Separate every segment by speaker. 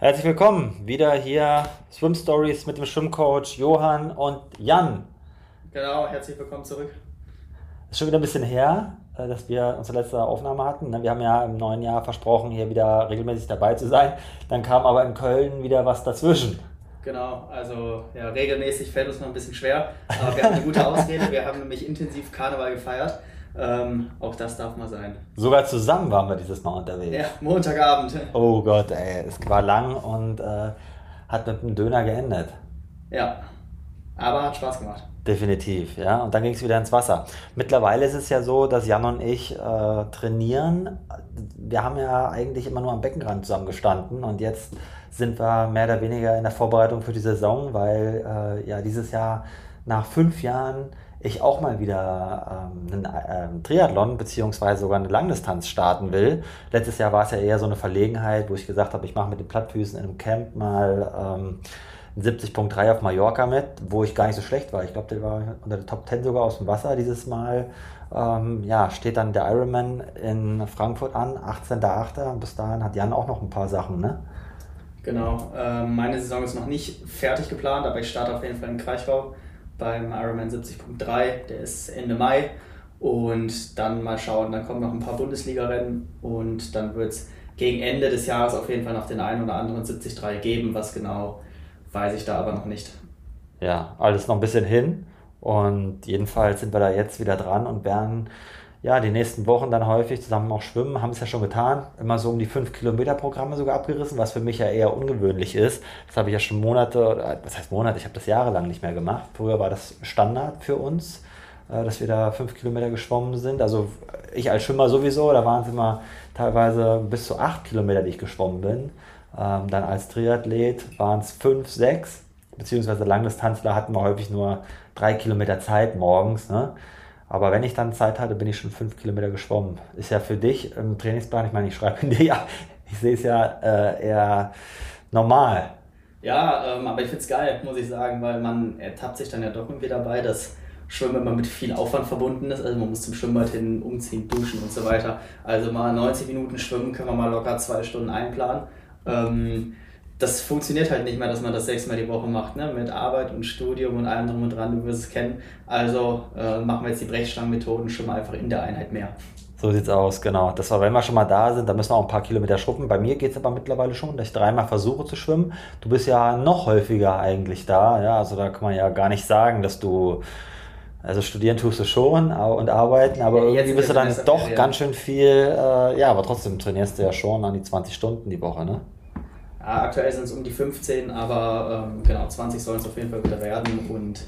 Speaker 1: Herzlich willkommen wieder hier Swim Stories mit dem Schwimmcoach Johann und Jan.
Speaker 2: Genau, herzlich willkommen zurück.
Speaker 1: Ist schon wieder ein bisschen her, äh, dass wir unsere letzte Aufnahme hatten. Ne? Wir haben ja im neuen Jahr versprochen, hier wieder regelmäßig dabei zu sein. Dann kam aber in Köln wieder was dazwischen.
Speaker 2: Genau, also ja, regelmäßig fällt uns noch ein bisschen schwer, aber wir haben eine gute Ausrede. Wir haben nämlich intensiv Karneval gefeiert. Ähm, auch das darf mal sein.
Speaker 1: Sogar zusammen waren wir dieses Mal unterwegs.
Speaker 2: Ja, Montagabend.
Speaker 1: Oh Gott, ey, es war lang und äh, hat mit einem Döner geendet.
Speaker 2: Ja, aber hat Spaß gemacht.
Speaker 1: Definitiv, ja. Und dann ging es wieder ins Wasser. Mittlerweile ist es ja so, dass Jan und ich äh, trainieren. Wir haben ja eigentlich immer nur am Beckenrand zusammen gestanden und jetzt sind wir mehr oder weniger in der Vorbereitung für die Saison, weil äh, ja dieses Jahr nach fünf Jahren ich auch mal wieder ähm, einen ähm, Triathlon beziehungsweise sogar eine Langdistanz starten will. Letztes Jahr war es ja eher so eine Verlegenheit, wo ich gesagt habe, ich mache mit den Plattfüßen in einem Camp mal ähm, 70.3 auf Mallorca mit, wo ich gar nicht so schlecht war. Ich glaube, der war unter der Top 10 sogar aus dem Wasser dieses Mal. Ähm, ja, steht dann der Ironman in Frankfurt an, 18.8. Bis dahin hat Jan auch noch ein paar Sachen, ne?
Speaker 2: Genau. Ähm, meine Saison ist noch nicht fertig geplant, aber ich starte auf jeden Fall in Kraichgau beim Ironman 70.3. Der ist Ende Mai. Und dann mal schauen, dann kommen noch ein paar Bundesliga-Rennen und dann wird es gegen Ende des Jahres auf jeden Fall noch den einen oder anderen 73 geben, was genau weiß ich da aber noch nicht.
Speaker 1: Ja, alles noch ein bisschen hin. Und jedenfalls sind wir da jetzt wieder dran und werden ja die nächsten Wochen dann häufig zusammen auch schwimmen, haben es ja schon getan. Immer so um die 5 Kilometer Programme sogar abgerissen, was für mich ja eher ungewöhnlich ist. Das habe ich ja schon Monate, was heißt Monate, ich habe das jahrelang nicht mehr gemacht. Früher war das Standard für uns, äh, dass wir da 5 Kilometer geschwommen sind. Also ich als Schwimmer sowieso, da waren es immer teilweise bis zu 8 Kilometer, die ich geschwommen bin. Ähm, dann als Triathlet waren es fünf, sechs, beziehungsweise Langdistanzler hatten wir häufig nur drei Kilometer Zeit morgens. Ne? Aber wenn ich dann Zeit hatte, bin ich schon fünf Kilometer geschwommen. Ist ja für dich im Trainingsplan, ich meine, ich schreibe dir ja, ich sehe es ja äh, eher normal.
Speaker 2: Ja, ähm, aber ich finde es geil, muss ich sagen, weil man ertappt sich dann ja doch irgendwie dabei, dass Schwimmen immer mit viel Aufwand verbunden ist. Also man muss zum Schwimmbad hin, umziehen, duschen und so weiter. Also mal 90 Minuten schwimmen können wir mal locker zwei Stunden einplanen. Ähm, das funktioniert halt nicht mehr, dass man das sechsmal die Woche macht, ne? mit Arbeit und Studium und allem drum und dran, du wirst es kennen. Also äh, machen wir jetzt die Brechstangenmethoden schon mal einfach in der Einheit mehr.
Speaker 1: So sieht's aus, genau. Das war, wenn wir schon mal da sind, dann müssen wir auch ein paar Kilometer schruppen. Bei mir geht es aber mittlerweile schon, dass ich dreimal versuche zu schwimmen. Du bist ja noch häufiger eigentlich da, ja. Also da kann man ja gar nicht sagen, dass du also studieren tust du schon und arbeiten, aber ja, irgendwie bist du dann doch ganz schön viel, äh, ja, aber trotzdem trainierst du ja schon an die 20 Stunden die Woche, ne?
Speaker 2: Ja, aktuell sind es um die 15, aber ähm, genau, 20 sollen es auf jeden Fall wieder werden und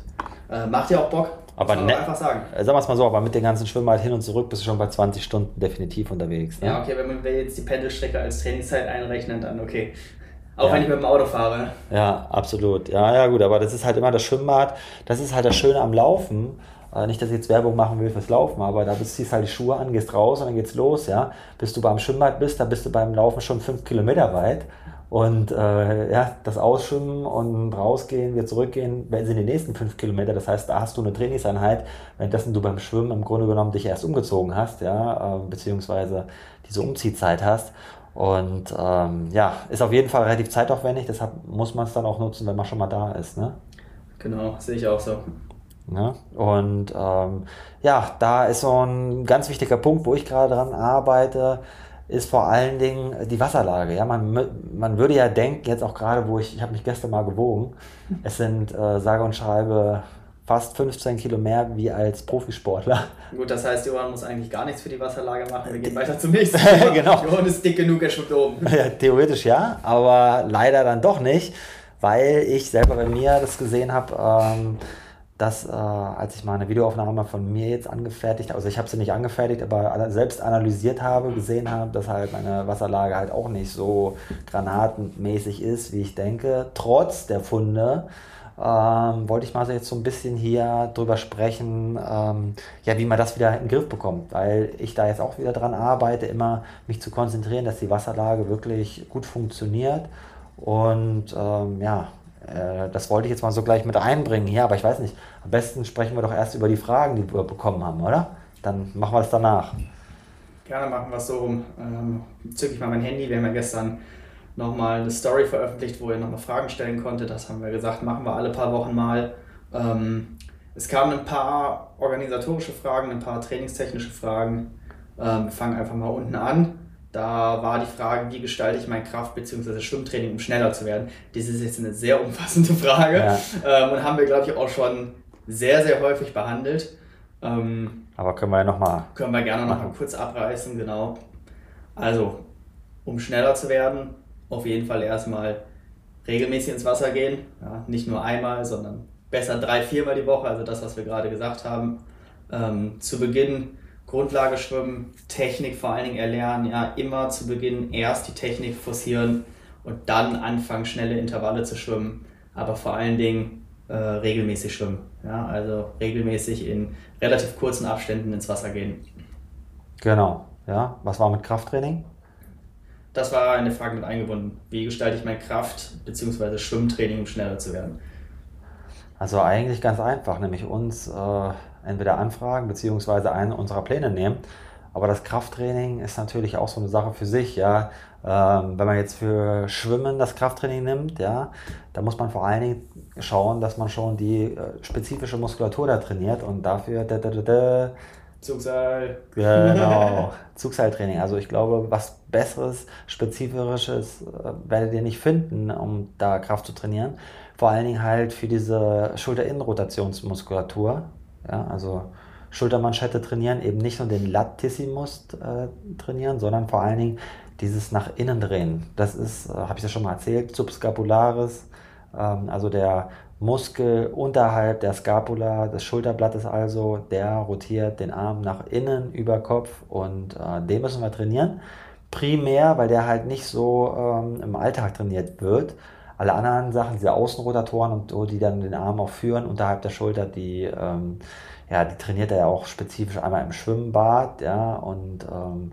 Speaker 2: äh, macht ja auch Bock.
Speaker 1: Aber ne, einfach sagen. Äh, sagen wir es mal so, aber mit den ganzen Schwimmen halt hin und zurück bist du schon bei 20 Stunden definitiv unterwegs.
Speaker 2: Ne? Ja, okay, wenn man jetzt die Pendelstrecke als Trainingszeit einrechnet, dann okay. Auch ja. wenn ich mit dem Auto fahre.
Speaker 1: Ja, absolut. Ja, ja, gut, aber das ist halt immer das Schwimmbad. Das ist halt das Schöne am Laufen. Äh, nicht, dass ich jetzt Werbung machen will fürs Laufen, aber da ziehst du halt die Schuhe an, gehst raus und dann geht's los, ja. Bis du beim Schwimmbad bist, da bist du beim Laufen schon fünf Kilometer weit. Und äh, ja, das Ausschwimmen und rausgehen, wieder zurückgehen, sind die nächsten fünf Kilometer. Das heißt, da hast du eine Trainingseinheit, währenddessen du beim Schwimmen im Grunde genommen dich erst umgezogen hast, ja, äh, beziehungsweise diese Umziehzeit hast. Und ähm, ja, ist auf jeden Fall relativ zeitaufwendig, deshalb muss man es dann auch nutzen, wenn man schon mal da ist. Ne?
Speaker 2: Genau, sehe ich auch so.
Speaker 1: Ja, und ähm, ja, da ist so ein ganz wichtiger Punkt, wo ich gerade dran arbeite, ist vor allen Dingen die Wasserlage. Ja, man, man würde ja denken, jetzt auch gerade, wo ich, ich habe mich gestern mal gewogen, es sind äh, sage und schreibe fast 15 Kilo mehr wie als Profisportler.
Speaker 2: Gut, das heißt, Johann muss eigentlich gar nichts für die Wasserlage machen. Wir gehen weiter zum nächsten.
Speaker 1: genau.
Speaker 2: Johann ist dick genug, er schwimmt oben.
Speaker 1: Ja, theoretisch ja, aber leider dann doch nicht, weil ich selber bei mir das gesehen habe. Ähm, dass äh, als ich mal eine Videoaufnahme von mir jetzt angefertigt habe, also ich habe sie nicht angefertigt, aber selbst analysiert habe, gesehen habe, dass halt meine Wasserlage halt auch nicht so granatenmäßig ist, wie ich denke. Trotz der Funde ähm, wollte ich mal so jetzt so ein bisschen hier drüber sprechen, ähm, ja, wie man das wieder in den Griff bekommt, weil ich da jetzt auch wieder dran arbeite, immer mich zu konzentrieren, dass die Wasserlage wirklich gut funktioniert und ähm, ja, äh, das wollte ich jetzt mal so gleich mit einbringen hier, aber ich weiß nicht. Am besten sprechen wir doch erst über die Fragen, die wir bekommen haben, oder? Dann machen wir es danach.
Speaker 2: Gerne machen wir es so rum. Ähm, zücke ich mal mein Handy. Wir haben ja gestern nochmal eine Story veröffentlicht, wo ihr nochmal Fragen stellen konntet. Das haben wir gesagt, machen wir alle paar Wochen mal. Ähm, es kamen ein paar organisatorische Fragen, ein paar trainingstechnische Fragen. Ähm, wir fangen einfach mal unten an. Da war die Frage, wie gestalte ich mein Kraft- bzw. Schwimmtraining, um schneller zu werden. Das ist jetzt eine sehr umfassende Frage ja. ähm, und haben wir, glaube ich, auch schon sehr, sehr häufig behandelt.
Speaker 1: Ähm, Aber können wir ja nochmal.
Speaker 2: Können wir gerne nochmal kurz abreißen, genau. Also, um schneller zu werden, auf jeden Fall erstmal regelmäßig ins Wasser gehen. Ja, nicht nur einmal, sondern besser drei, viermal die Woche, also das, was wir gerade gesagt haben. Ähm, zu Beginn Grundlage schwimmen, Technik vor allen Dingen erlernen, ja, immer zu Beginn erst die Technik forcieren und dann anfangen, schnelle Intervalle zu schwimmen, aber vor allen Dingen äh, regelmäßig schwimmen. Ja, also regelmäßig in relativ kurzen Abständen ins Wasser gehen.
Speaker 1: Genau, ja. Was war mit Krafttraining?
Speaker 2: Das war eine Frage mit eingebunden. Wie gestalte ich mein Kraft- bzw. Schwimmtraining, um schneller zu werden?
Speaker 1: Also eigentlich ganz einfach, nämlich uns äh, entweder anfragen beziehungsweise einen unserer Pläne nehmen. Aber das Krafttraining ist natürlich auch so eine Sache für sich, ja. Ähm, wenn man jetzt für Schwimmen das Krafttraining nimmt, ja, da muss man vor allen Dingen schauen, dass man schon die äh, spezifische Muskulatur da trainiert und dafür da, da, da, da,
Speaker 2: Zugseil.
Speaker 1: Genau, Zugseiltraining. Also ich glaube, was Besseres, Spezifisches äh, werdet ihr nicht finden, um da Kraft zu trainieren. Vor allen Dingen halt für diese Schulterinnenrotationsmuskulatur. Ja, also Schultermanschette trainieren, eben nicht nur den Latissimus äh, trainieren, sondern vor allen Dingen dieses nach innen drehen. Das ist, äh, habe ich ja schon mal erzählt, subscapularis, ähm, also der Muskel unterhalb der Scapula des Schulterblattes also, der rotiert den Arm nach innen über Kopf und äh, den müssen wir trainieren. Primär, weil der halt nicht so ähm, im Alltag trainiert wird. Alle anderen Sachen, diese Außenrotatoren und so, die dann den Arm auch führen unterhalb der Schulter, die ähm, ja, die trainiert er ja auch spezifisch einmal im Schwimmbad, ja, und ähm,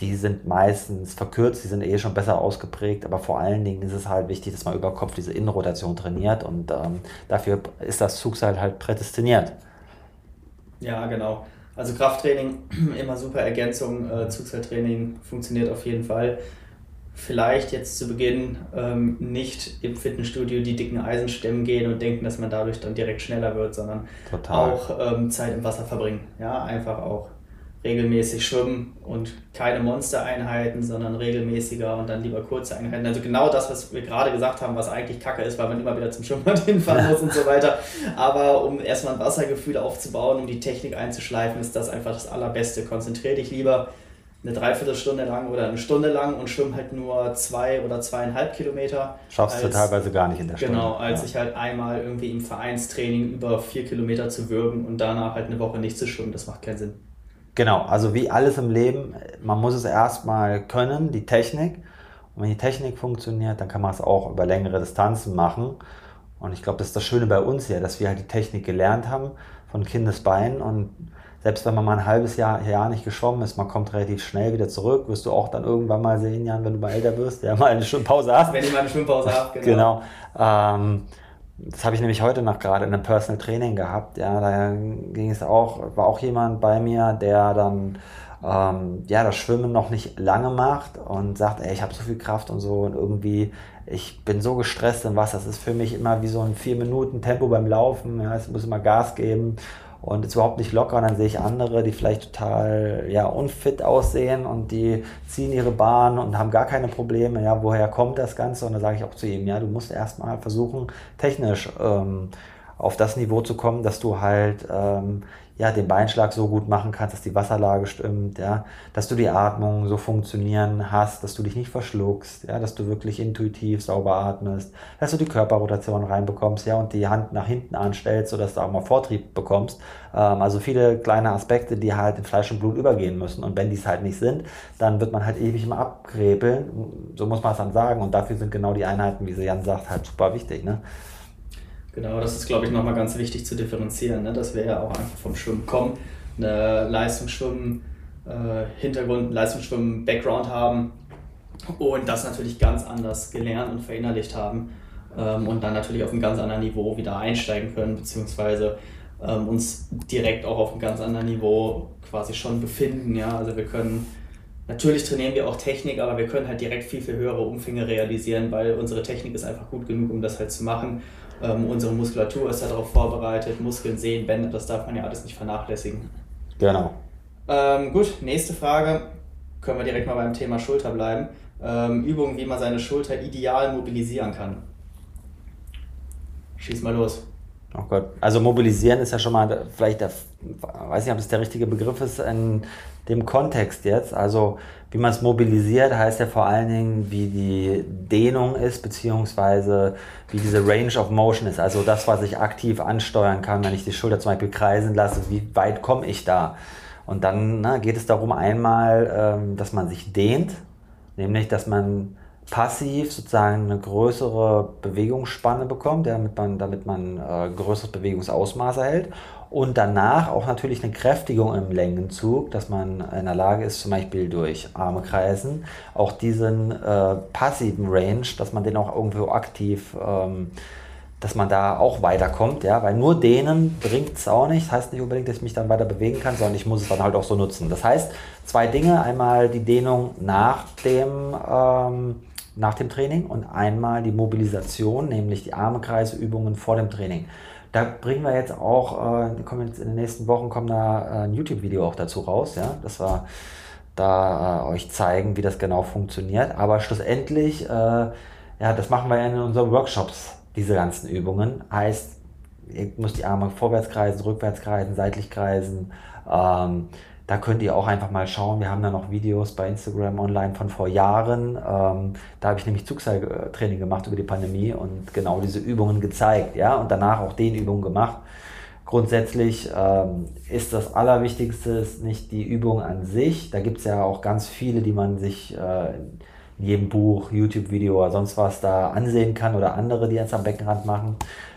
Speaker 1: die sind meistens verkürzt, die sind eh schon besser ausgeprägt, aber vor allen Dingen ist es halt wichtig, dass man über Kopf diese Innenrotation trainiert und ähm, dafür ist das Zugseil halt prädestiniert.
Speaker 2: Ja, genau. Also Krafttraining, immer super Ergänzung, äh, Zugseiltraining funktioniert auf jeden Fall vielleicht jetzt zu Beginn ähm, nicht im Fitnessstudio die dicken Eisenstemmen gehen und denken, dass man dadurch dann direkt schneller wird, sondern Total. auch ähm, Zeit im Wasser verbringen. Ja, einfach auch regelmäßig schwimmen und keine Monstereinheiten, sondern regelmäßiger und dann lieber kurze Einheiten. Also genau das, was wir gerade gesagt haben, was eigentlich Kacke ist, weil man immer wieder zum Schwimmbad hinfahren muss und so weiter. Aber um erstmal ein Wassergefühl aufzubauen, um die Technik einzuschleifen, ist das einfach das Allerbeste. Konzentriere dich lieber eine Dreiviertelstunde lang oder eine Stunde lang und schwimme halt nur zwei oder zweieinhalb Kilometer.
Speaker 1: Schaffst du teilweise gar nicht in der
Speaker 2: Stunde. Genau, als ja. ich halt einmal irgendwie im Vereinstraining über vier Kilometer zu würgen und danach halt eine Woche nicht zu schwimmen, das macht keinen Sinn.
Speaker 1: Genau, also wie alles im Leben, man muss es erstmal können, die Technik. Und wenn die Technik funktioniert, dann kann man es auch über längere Distanzen machen. Und ich glaube, das ist das Schöne bei uns hier, dass wir halt die Technik gelernt haben von Kindesbeinen und selbst wenn man mal ein halbes Jahr, Jahr nicht geschwommen ist, man kommt relativ schnell wieder zurück, wirst du auch dann irgendwann mal sehen, Jan, wenn du mal älter wirst, ja, mal eine Schwimmpause hast.
Speaker 2: Wenn ich mal eine Schwimmpause habe,
Speaker 1: genau. genau. Ähm, das habe ich nämlich heute noch gerade in einem Personal Training gehabt. Ja, da ging es auch, war auch jemand bei mir, der dann ähm, ja das Schwimmen noch nicht lange macht und sagt, ey, ich habe so viel Kraft und so und irgendwie ich bin so gestresst im Wasser. Das ist für mich immer wie so ein vier Minuten Tempo beim Laufen. Ja, es muss immer Gas geben und ist überhaupt nicht locker. Und dann sehe ich andere, die vielleicht total ja, unfit aussehen und die ziehen ihre Bahn und haben gar keine Probleme. Ja, woher kommt das Ganze? Und da sage ich auch zu ihm, ja, du musst erstmal versuchen, technisch ähm, auf das Niveau zu kommen, dass du halt ähm, ja, den Beinschlag so gut machen kannst, dass die Wasserlage stimmt, ja, dass du die Atmung so funktionieren hast, dass du dich nicht verschluckst, ja, dass du wirklich intuitiv sauber atmest, dass du die Körperrotation reinbekommst, ja, und die Hand nach hinten anstellst, sodass du auch mal Vortrieb bekommst. Ähm, also viele kleine Aspekte, die halt in Fleisch und Blut übergehen müssen. Und wenn die es halt nicht sind, dann wird man halt ewig immer abgräbeln. So muss man es dann sagen. Und dafür sind genau die Einheiten, wie sie Jan sagt, halt super wichtig, ne?
Speaker 2: Genau, das ist, glaube ich, nochmal ganz wichtig zu differenzieren, ne? dass wir ja auch einfach vom Schwimmen kommen, eine Leistungsschwimmen-Hintergrund, äh, Leistungsschwimmen-Background haben und das natürlich ganz anders gelernt und verinnerlicht haben ähm, und dann natürlich auf einem ganz anderen Niveau wieder einsteigen können, beziehungsweise ähm, uns direkt auch auf einem ganz anderen Niveau quasi schon befinden. Ja? Also wir können Natürlich trainieren wir auch Technik, aber wir können halt direkt viel, viel höhere Umfänge realisieren, weil unsere Technik ist einfach gut genug, um das halt zu machen. Ähm, unsere Muskulatur ist darauf vorbereitet, Muskeln, Sehnen, Bänder, das darf man ja alles nicht vernachlässigen.
Speaker 1: Genau.
Speaker 2: Ähm, gut, nächste Frage. Können wir direkt mal beim Thema Schulter bleiben. Ähm, Übungen, wie man seine Schulter ideal mobilisieren kann. Schieß mal los.
Speaker 1: Oh Gott. Also mobilisieren ist ja schon mal vielleicht, der, weiß nicht, ob es der richtige Begriff ist in dem Kontext jetzt. Also wie man es mobilisiert, heißt ja vor allen Dingen, wie die Dehnung ist, beziehungsweise wie diese Range of Motion ist. Also das, was ich aktiv ansteuern kann, wenn ich die Schulter zum Beispiel kreisen lasse, wie weit komme ich da? Und dann ne, geht es darum einmal, ähm, dass man sich dehnt, nämlich dass man passiv sozusagen eine größere Bewegungsspanne bekommt, damit man, damit man äh, größeres Bewegungsausmaß erhält. Und danach auch natürlich eine Kräftigung im Längenzug, dass man in der Lage ist, zum Beispiel durch Arme kreisen, auch diesen äh, passiven Range, dass man den auch irgendwo aktiv, ähm, dass man da auch weiterkommt, ja, weil nur denen bringt es auch nicht, das heißt nicht unbedingt, dass ich mich dann weiter bewegen kann, sondern ich muss es dann halt auch so nutzen. Das heißt, zwei Dinge, einmal die Dehnung nach dem ähm, nach dem Training und einmal die Mobilisation, nämlich die Armekreisübungen vor dem Training. Da bringen wir jetzt auch, äh, kommen jetzt in den nächsten Wochen kommt da äh, ein YouTube-Video auch dazu raus, ja, dass wir da äh, euch zeigen, wie das genau funktioniert. Aber schlussendlich, äh, ja, das machen wir ja in unseren Workshops, diese ganzen Übungen. Heißt, ihr müsst die Arme vorwärts kreisen, rückwärts kreisen, seitlich kreisen. Ähm, da könnt ihr auch einfach mal schauen. Wir haben da noch Videos bei Instagram online von vor Jahren. Ähm, da habe ich nämlich Zugseiltraining gemacht über die Pandemie und genau diese Übungen gezeigt. Ja, und danach auch den Übungen gemacht. Grundsätzlich ähm, ist das Allerwichtigste nicht die Übung an sich. Da gibt es ja auch ganz viele, die man sich äh, in jedem Buch, YouTube-Video oder sonst was da ansehen kann oder andere, die jetzt am Beckenrand machen.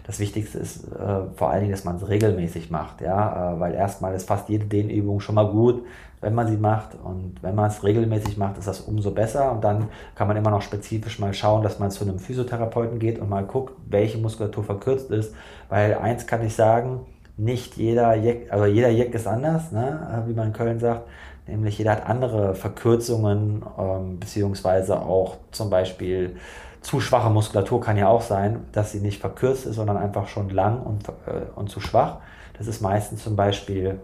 Speaker 1: Das Wichtigste ist äh, vor allen Dingen, dass man es regelmäßig macht, ja, äh, weil erstmal ist fast jede Dehnübung schon mal gut, wenn man sie macht. Und wenn man es regelmäßig macht, ist das umso besser. Und dann kann man immer noch spezifisch mal schauen, dass man zu einem Physiotherapeuten geht und mal guckt, welche Muskulatur verkürzt ist, weil eins kann ich sagen, nicht jeder Jeck, also jeder Jeck ist anders, ne, äh, wie man in Köln sagt, nämlich jeder hat andere Verkürzungen, ähm, beziehungsweise auch zum Beispiel zu schwache Muskulatur kann ja auch sein, dass sie nicht verkürzt ist, sondern einfach schon lang und, äh, und zu schwach. Das ist meistens zum Beispiel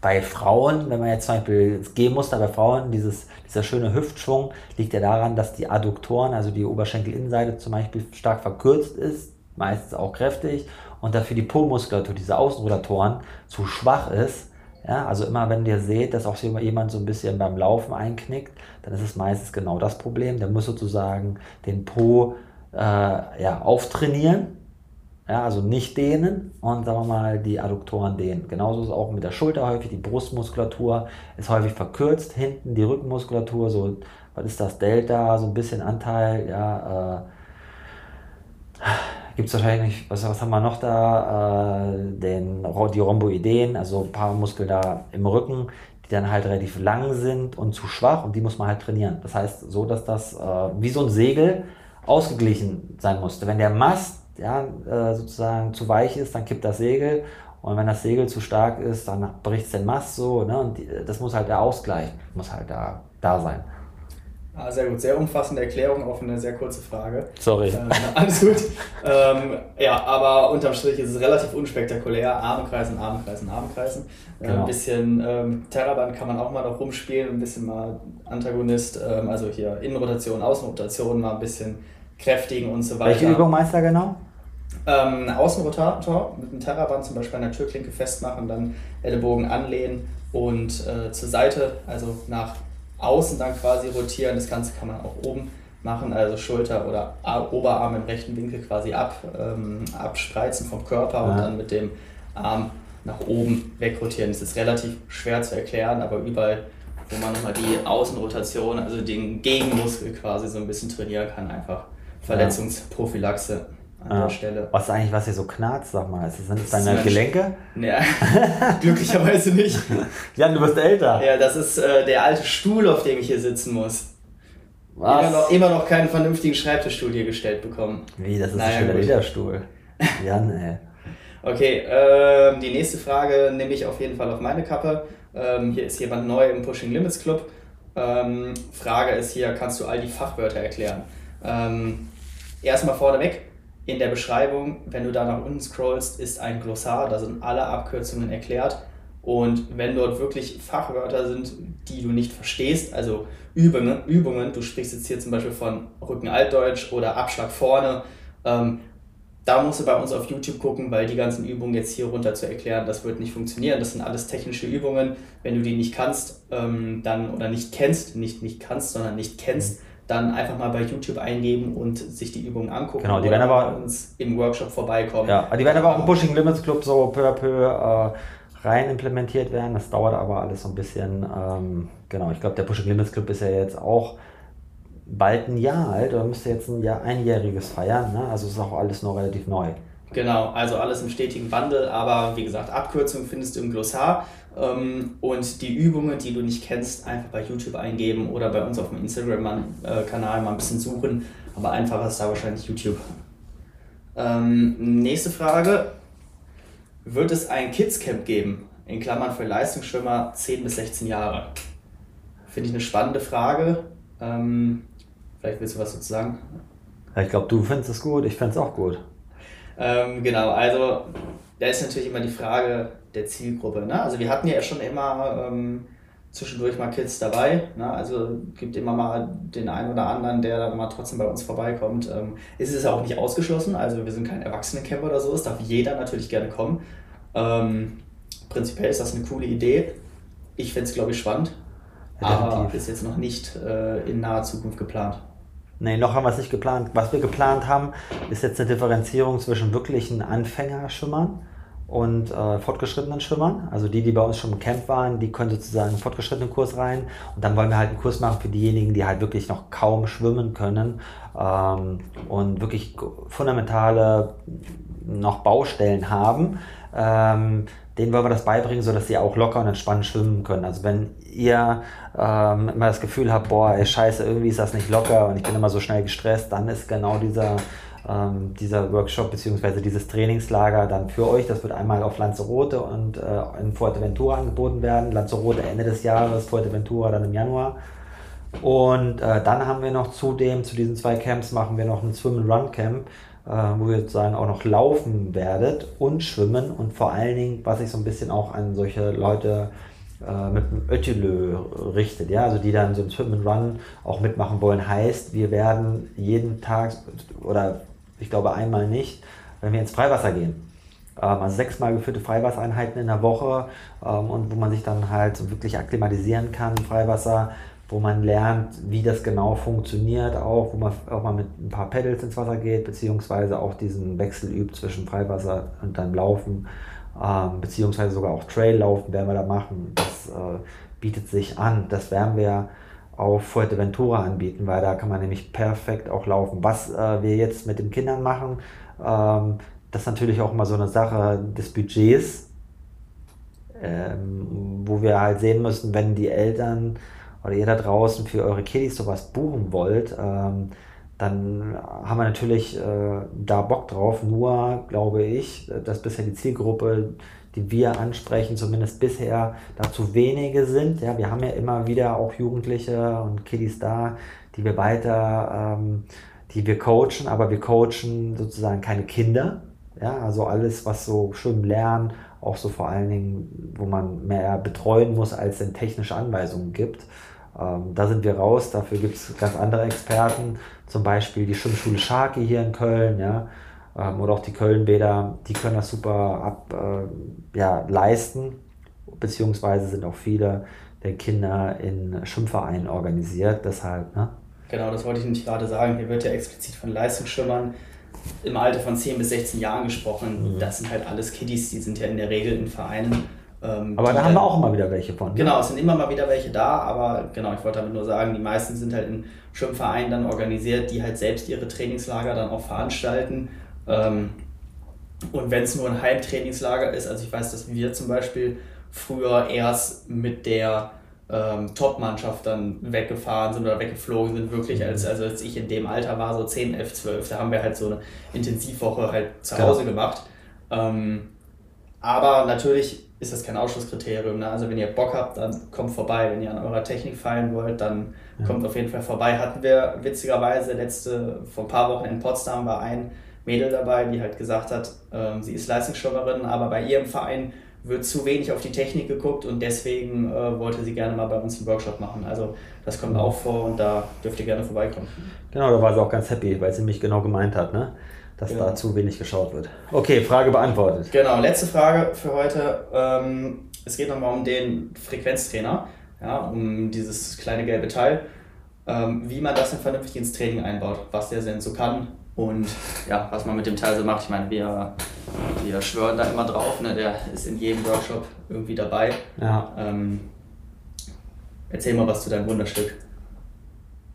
Speaker 1: bei Frauen, wenn man jetzt zum Beispiel das G-Muster bei Frauen, dieses, dieser schöne Hüftschwung, liegt ja daran, dass die Adduktoren, also die Oberschenkelinnenseite zum Beispiel stark verkürzt ist, meistens auch kräftig, und dafür die Po-Muskulatur, diese Außenrotatoren, zu schwach ist ja, also immer wenn ihr seht, dass auch jemand so ein bisschen beim Laufen einknickt, dann ist es meistens genau das Problem. Der muss sozusagen den Po äh, ja, auftrainieren, ja, also nicht dehnen und sagen wir mal die Adduktoren dehnen. Genauso ist es auch mit der Schulter häufig, die Brustmuskulatur ist häufig verkürzt, hinten die Rückenmuskulatur, so, was ist das, Delta, so ein bisschen Anteil, ja, äh, gibt es wahrscheinlich, was, was haben wir noch da? Äh, den, die Rhomboideen, also ein paar Muskeln da im Rücken, die dann halt relativ lang sind und zu schwach und die muss man halt trainieren. Das heißt, so dass das äh, wie so ein Segel ausgeglichen sein musste. Wenn der Mast ja, äh, sozusagen zu weich ist, dann kippt das Segel und wenn das Segel zu stark ist, dann bricht es den Mast so. Ne? Und die, das muss halt der Ausgleich, muss halt da, da sein.
Speaker 2: Ah, sehr gut, sehr umfassende Erklärung auf eine sehr kurze Frage.
Speaker 1: Sorry.
Speaker 2: Äh, alles gut. ähm, ja, aber unterm Strich ist es relativ unspektakulär. Arme kreisen, Arme kreisen, Arme kreisen. Äh, genau. Ein bisschen ähm, Terraband kann man auch mal noch rumspielen, ein bisschen mal Antagonist, ähm, also hier Innenrotation, Außenrotation, mal ein bisschen kräftigen und so weiter.
Speaker 1: Welche Übung meinst du genau?
Speaker 2: Ähm, Außenrotator mit einem Terraband zum Beispiel an der Türklinke festmachen, dann Ellenbogen anlehnen und äh, zur Seite, also nach außen dann quasi rotieren. Das Ganze kann man auch oben machen, also Schulter oder Oberarm im rechten Winkel quasi ab, ähm, abspreizen vom Körper ja. und dann mit dem Arm nach oben wegrotieren. Das ist relativ schwer zu erklären, aber überall, wo man nochmal die Außenrotation, also den Gegenmuskel quasi so ein bisschen trainieren kann, einfach Verletzungsprophylaxe an ja. der Stelle.
Speaker 1: Was ist eigentlich, was hier so knarzt, sag mal? Sind das deine Gelenke?
Speaker 2: Nee, glücklicherweise nicht.
Speaker 1: Jan, du bist älter.
Speaker 2: Ja, das ist äh, der alte Stuhl, auf dem ich hier sitzen muss. Was? Immer noch, immer noch keinen vernünftigen Schreibtischstuhl hier gestellt bekommen.
Speaker 1: Wie, das ist naja, schon der Lederstuhl. Jan, ey.
Speaker 2: Okay, ähm, die nächste Frage nehme ich auf jeden Fall auf meine Kappe. Ähm, hier ist jemand neu im Pushing Limits Club Ähm, Frage ist hier, kannst du all die Fachwörter erklären? Ähm, erstmal vorneweg, in der Beschreibung, wenn du da nach unten scrollst, ist ein Glossar, da sind alle Abkürzungen erklärt. Und wenn dort wirklich Fachwörter sind, die du nicht verstehst, also Übungen, Übungen du sprichst jetzt hier zum Beispiel von Rücken Altdeutsch oder Abschlag vorne, ähm, da musst du bei uns auf YouTube gucken, weil die ganzen Übungen jetzt hier runter zu erklären, das wird nicht funktionieren. Das sind alles technische Übungen. Wenn du die nicht kannst, ähm, dann oder nicht kennst, nicht nicht kannst, sondern nicht kennst, dann einfach mal bei YouTube eingeben und sich die Übungen angucken.
Speaker 1: Genau, die werden aber
Speaker 2: bei uns im Workshop vorbeikommen.
Speaker 1: Ja, die werden aber auch im Pushing Limits Club so peu à peu äh, rein implementiert werden. Das dauert aber alles so ein bisschen. Ähm, genau, ich glaube, der Pushing Limits Club ist ja jetzt auch bald ein Jahr alt oder müsste jetzt ein Jahr einjähriges feiern. Ne? Also ist auch alles noch relativ neu.
Speaker 2: Genau, also alles im stetigen Wandel, aber wie gesagt, Abkürzungen findest du im Glossar und die Übungen, die du nicht kennst, einfach bei YouTube eingeben oder bei uns auf dem Instagram-Kanal mal ein bisschen suchen, aber einfacher ist da wahrscheinlich YouTube. Ähm, nächste Frage, wird es ein Kids-Camp geben, in Klammern für Leistungsschwimmer 10 bis 16 Jahre? Finde ich eine spannende Frage. Ähm, Vielleicht willst du was dazu sagen?
Speaker 1: Ja, ich glaube, du findest es gut, ich finde es auch gut.
Speaker 2: Ähm, genau, also da ist natürlich immer die Frage der Zielgruppe. Ne? Also wir hatten ja schon immer ähm, zwischendurch mal Kids dabei. Ne? Also gibt immer mal den einen oder anderen, der dann mal trotzdem bei uns vorbeikommt. Ähm, ist es auch nicht ausgeschlossen. Also wir sind kein Erwachsenencamper oder so. Es darf jeder natürlich gerne kommen. Ähm, prinzipiell ist das eine coole Idee. Ich fände es, glaube ich, spannend. Ja, aber ist jetzt noch nicht äh, in naher Zukunft geplant.
Speaker 1: Nee, noch haben wir es nicht geplant. Was wir geplant haben, ist jetzt eine Differenzierung zwischen wirklichen Anfängerschwimmern und äh, fortgeschrittenen Schwimmern. Also die, die bei uns schon im Camp waren, die können sozusagen einen fortgeschrittenen Kurs rein. Und dann wollen wir halt einen Kurs machen für diejenigen, die halt wirklich noch kaum schwimmen können ähm, und wirklich fundamentale noch Baustellen haben. Ähm, denen wollen wir das beibringen, sodass sie auch locker und entspannt schwimmen können. Also wenn ihr ähm, immer das Gefühl habt, boah, ey, scheiße, irgendwie ist das nicht locker und ich bin immer so schnell gestresst, dann ist genau dieser, ähm, dieser Workshop bzw. dieses Trainingslager dann für euch. Das wird einmal auf Lanzarote und äh, in Fuerteventura angeboten werden. Lanzarote Ende des Jahres, Fuerteventura dann im Januar. Und äh, dann haben wir noch zudem, zu diesen zwei Camps machen wir noch ein Swim-and-Run-Camp äh, wo ihr sozusagen auch noch laufen werdet und schwimmen und vor allen Dingen, was sich so ein bisschen auch an solche Leute äh, mit dem Ötülö richtet, ja, also die dann so ein Swim and Run auch mitmachen wollen, heißt, wir werden jeden Tag oder ich glaube einmal nicht, wenn wir ins Freiwasser gehen. Ähm, also sechsmal geführte Freiwassereinheiten in der Woche ähm, und wo man sich dann halt wirklich akklimatisieren kann, Freiwasser wo man lernt, wie das genau funktioniert, auch wo man auch mal mit ein paar Pedals ins Wasser geht, beziehungsweise auch diesen Wechsel übt zwischen Freiwasser und dann Laufen, ähm, beziehungsweise sogar auch Traillaufen werden wir da machen. Das äh, bietet sich an. Das werden wir auf Fuerteventura anbieten, weil da kann man nämlich perfekt auch laufen. Was äh, wir jetzt mit den Kindern machen, ähm, das ist natürlich auch immer so eine Sache des Budgets, ähm, wo wir halt sehen müssen, wenn die Eltern oder ihr da draußen für eure Kiddies sowas buchen wollt, ähm, dann haben wir natürlich äh, da Bock drauf. Nur glaube ich, dass bisher die Zielgruppe, die wir ansprechen, zumindest bisher dazu wenige sind. Ja, wir haben ja immer wieder auch Jugendliche und Kiddies da, die wir weiter, ähm, die wir coachen, aber wir coachen sozusagen keine Kinder. Ja, also alles, was so schön lernen, auch so vor allen Dingen, wo man mehr betreuen muss, als es technische Anweisungen gibt. Ähm, da sind wir raus, dafür gibt es ganz andere Experten, zum Beispiel die Schwimmschule Scharke hier in Köln, ja, ähm, oder auch die Kölnbäder, die können das super ab, äh, ja, leisten, beziehungsweise sind auch viele der Kinder in Schwimmvereinen organisiert, deshalb, ne?
Speaker 2: Genau, das wollte ich nicht gerade sagen. Hier wird ja explizit von Leistungsschwimmern im Alter von 10 bis 16 Jahren gesprochen. Mhm. Das sind halt alles Kiddies, die sind ja in der Regel in Vereinen
Speaker 1: ähm, aber da haben wir auch immer wieder welche von.
Speaker 2: Ne? Genau, es sind immer mal wieder welche da, aber genau, ich wollte damit nur sagen, die meisten sind halt in Schwimmvereinen dann organisiert, die halt selbst ihre Trainingslager dann auch veranstalten. Ähm, und wenn es nur ein Heimtrainingslager ist, also ich weiß, dass wir zum Beispiel früher erst mit der ähm, Top-Mannschaft dann weggefahren sind oder weggeflogen sind, wirklich mhm. als, also als ich in dem Alter war, so 10, 11, 12, da haben wir halt so eine Intensivwoche halt zu Hause ja. gemacht. Ähm, aber natürlich ist das kein Ausschlusskriterium. Ne? Also wenn ihr Bock habt, dann kommt vorbei. Wenn ihr an eurer Technik feilen wollt, dann ja. kommt auf jeden Fall vorbei. Hatten wir witzigerweise letzte, vor ein paar Wochen in Potsdam war ein Mädel dabei, die halt gesagt hat, ähm, sie ist Leistungsschwimmerin, aber bei ihrem Verein wird zu wenig auf die Technik geguckt und deswegen äh, wollte sie gerne mal bei uns einen Workshop machen. Also das kommt auch vor und da dürft ihr gerne vorbeikommen.
Speaker 1: Genau, da war sie auch ganz happy, weil sie mich genau gemeint hat, ne? dass genau. da zu wenig geschaut wird. Okay, Frage beantwortet.
Speaker 2: Genau, letzte Frage für heute. Ähm, es geht nochmal um den Frequenztrainer, ja, um dieses kleine gelbe Teil. Ähm, wie man das dann vernünftig ins Training einbaut, was der denn so kann und ja, was man mit dem Teil so macht. Ich meine, wir, wir schwören da immer drauf, ne? der ist in jedem Workshop irgendwie dabei. Ja. Ähm, erzähl mal was zu deinem Wunderstück.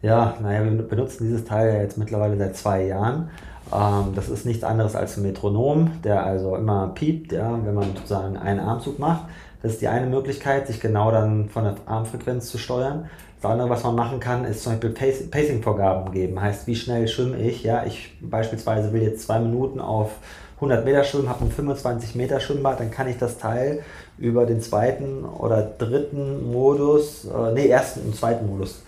Speaker 1: Ja, naja, wir benutzen dieses Teil ja jetzt mittlerweile seit zwei Jahren. Ähm, das ist nichts anderes als ein Metronom, der also immer piept, ja, wenn man sozusagen einen Armzug macht. Das ist die eine Möglichkeit, sich genau dann von der Armfrequenz zu steuern. Das andere, was man machen kann, ist zum Beispiel Pacing-Vorgaben geben. Heißt, wie schnell schwimme ich? Ja, ich beispielsweise will jetzt zwei Minuten auf 100 Meter schwimmen, habe ein 25 Meter Schwimmbad, dann kann ich das Teil über den zweiten oder dritten Modus, äh, nee, ersten und zweiten Modus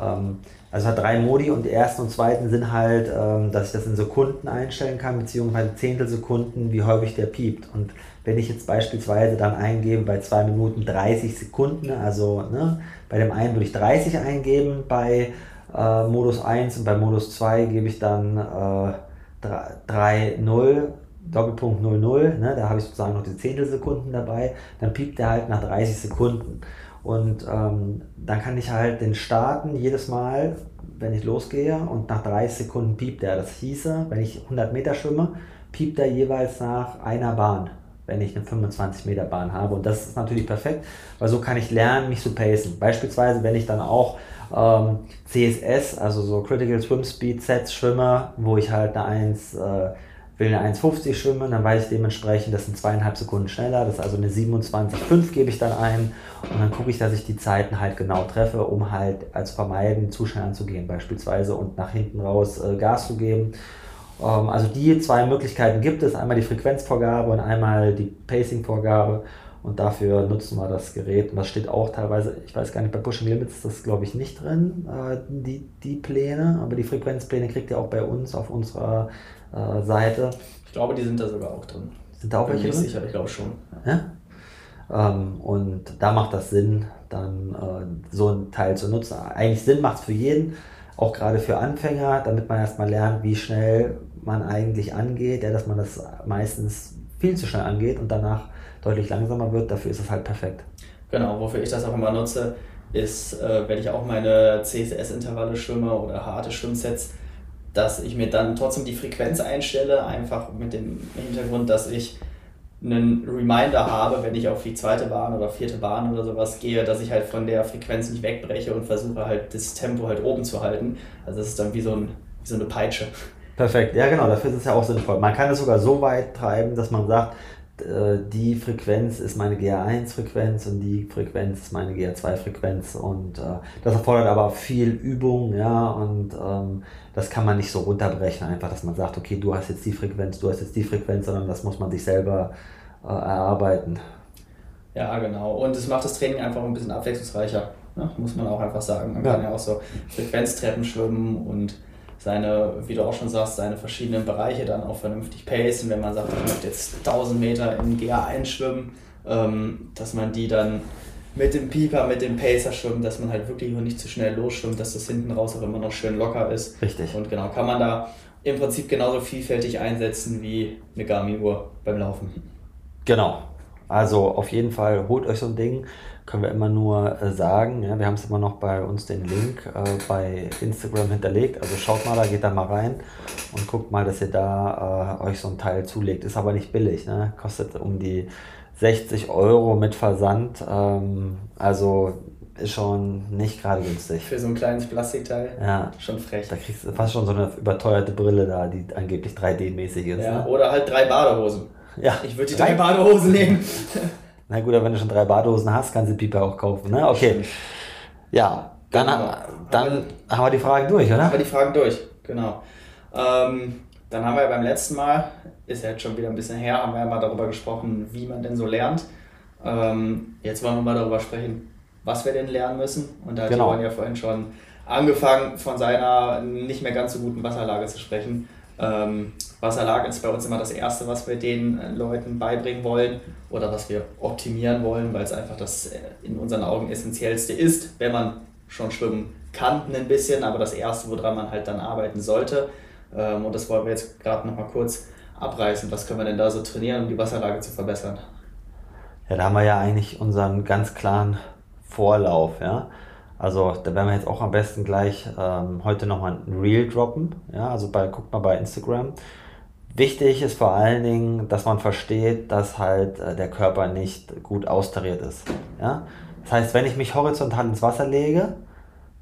Speaker 1: ähm, also hat drei Modi und die ersten und zweiten sind halt, ähm, dass ich das in Sekunden einstellen kann, beziehungsweise Zehntelsekunden, wie häufig der piept. Und wenn ich jetzt beispielsweise dann eingebe bei zwei Minuten 30 Sekunden, also ne, bei dem einen würde ich 30 eingeben, bei äh, Modus 1 und bei Modus 2 gebe ich dann äh, 3, 0, Doppelpunkt 00, ne, da habe ich sozusagen noch die Zehntelsekunden dabei, dann piept der halt nach 30 Sekunden. Und ähm, dann kann ich halt den starten jedes Mal, wenn ich losgehe und nach 30 Sekunden piept er. Das hieße, wenn ich 100 Meter schwimme, piept er jeweils nach einer Bahn, wenn ich eine 25 Meter Bahn habe. Und das ist natürlich perfekt, weil so kann ich lernen, mich zu pacen. Beispielsweise, wenn ich dann auch ähm, CSS, also so Critical Swim Speed Sets schwimme, wo ich halt eine 1... Äh, will eine 1,50 schwimmen, dann weiß ich dementsprechend, das sind zweieinhalb Sekunden schneller, das ist also eine 27,5 gebe ich dann ein und dann gucke ich, dass ich die Zeiten halt genau treffe, um halt als vermeiden, zu schnell anzugehen beispielsweise und nach hinten raus äh, Gas zu geben. Ähm, also die zwei Möglichkeiten gibt es, einmal die Frequenzvorgabe und einmal die Pacing-Vorgabe und dafür nutzen wir das Gerät. Und das steht auch teilweise, ich weiß gar nicht, bei Push Limits ist das glaube ich nicht drin, äh, die, die Pläne, aber die Frequenzpläne kriegt ihr auch bei uns auf unserer äh, Seite.
Speaker 2: Ich glaube, die sind da sogar auch drin.
Speaker 1: Sind da auch welche
Speaker 2: drin? sicher, ich glaube schon.
Speaker 1: Ja? Ähm, und da macht das Sinn, dann äh, so ein Teil zu nutzen. Eigentlich Sinn macht es für jeden, auch gerade für Anfänger, damit man erstmal lernt, wie schnell man eigentlich angeht, ja, dass man das meistens viel zu schnell angeht und danach deutlich langsamer wird. Dafür ist es halt perfekt.
Speaker 2: Genau, wofür ich das auch immer nutze, ist, äh, wenn ich auch meine CSS-Intervalle schwimme oder harte Schwimmsets, dass ich mir dann trotzdem die Frequenz einstelle, einfach mit dem Hintergrund, dass ich einen Reminder habe, wenn ich auf die zweite Bahn oder vierte Bahn oder sowas gehe, dass ich halt von der Frequenz nicht wegbreche und versuche halt das Tempo halt oben zu halten. Also das ist dann wie so, ein, wie so eine Peitsche.
Speaker 1: Perfekt, ja genau, dafür ist es ja auch sinnvoll. Man kann es sogar so weit treiben, dass man sagt, äh, die Frequenz ist meine GA1-Frequenz und die Frequenz ist meine GA2-Frequenz und äh, das erfordert aber viel Übung, ja, und ähm, das kann man nicht so runterbrechen, einfach, dass man sagt, okay, du hast jetzt die Frequenz, du hast jetzt die Frequenz, sondern das muss man sich selber äh, erarbeiten.
Speaker 2: Ja, genau. Und es macht das Training einfach ein bisschen abwechslungsreicher, ne? muss man auch einfach sagen. Man ja. kann ja auch so Frequenztreppen schwimmen und seine, wie du auch schon sagst, seine verschiedenen Bereiche dann auch vernünftig pacen. Wenn man sagt, ich möchte jetzt 1000 Meter in GA1 schwimmen, ähm, dass man die dann mit dem Pieper, mit dem Pacer schwimmt, dass man halt wirklich nicht zu schnell losschwimmt, dass das hinten raus auch immer noch schön locker ist.
Speaker 1: Richtig.
Speaker 2: Und genau, kann man da im Prinzip genauso vielfältig einsetzen wie eine Garmin-Uhr beim Laufen.
Speaker 1: Genau. Also auf jeden Fall holt euch so ein Ding können wir immer nur äh, sagen. Ja, wir haben es immer noch bei uns den Link äh, bei Instagram hinterlegt. Also schaut mal, da geht da mal rein und guckt mal, dass ihr da äh, euch so ein Teil zulegt. Ist aber nicht billig, ne? Kostet um die 60 Euro mit Versand. Ähm, also ist schon nicht gerade günstig.
Speaker 2: Für so ein kleines Plastikteil?
Speaker 1: Ja.
Speaker 2: Schon frech.
Speaker 1: Da kriegst du fast schon so eine überteuerte Brille da, die angeblich 3D-mäßig ist.
Speaker 2: Ja, ne? oder halt drei Badehosen.
Speaker 1: Ja.
Speaker 2: Ich würde die drei Badehosen nehmen.
Speaker 1: Na gut, aber wenn du schon drei Badehosen hast, kannst du Pieper auch kaufen. Ne? Okay. Ja, dann, genau. dann haben wir die Fragen durch, oder?
Speaker 2: Haben wir die Fragen durch, genau. Ähm, dann haben wir ja beim letzten Mal, ist ja jetzt schon wieder ein bisschen her, haben wir ja mal darüber gesprochen, wie man denn so lernt. Ähm, jetzt wollen wir mal darüber sprechen, was wir denn lernen müssen. Und da hat genau. Johann ja vorhin schon angefangen, von seiner nicht mehr ganz so guten Wasserlage zu sprechen. Ähm, Wasserlage ist bei uns immer das Erste, was wir den äh, Leuten beibringen wollen oder was wir optimieren wollen, weil es einfach das äh, in unseren Augen essentiellste ist, wenn man schon schwimmen kann, ein bisschen, aber das Erste, woran man halt dann arbeiten sollte. Ähm, und das wollen wir jetzt gerade nochmal kurz abreißen. Was können wir denn da so trainieren, um die Wasserlage zu verbessern?
Speaker 1: Ja, da haben wir ja eigentlich unseren ganz klaren Vorlauf, ja. Also da werden wir jetzt auch am besten gleich ähm, heute nochmal ein Reel droppen. Ja, also bei, guckt mal bei Instagram. Wichtig ist vor allen Dingen, dass man versteht, dass halt äh, der Körper nicht gut austariert ist. Ja? Das heißt, wenn ich mich horizontal ins Wasser lege,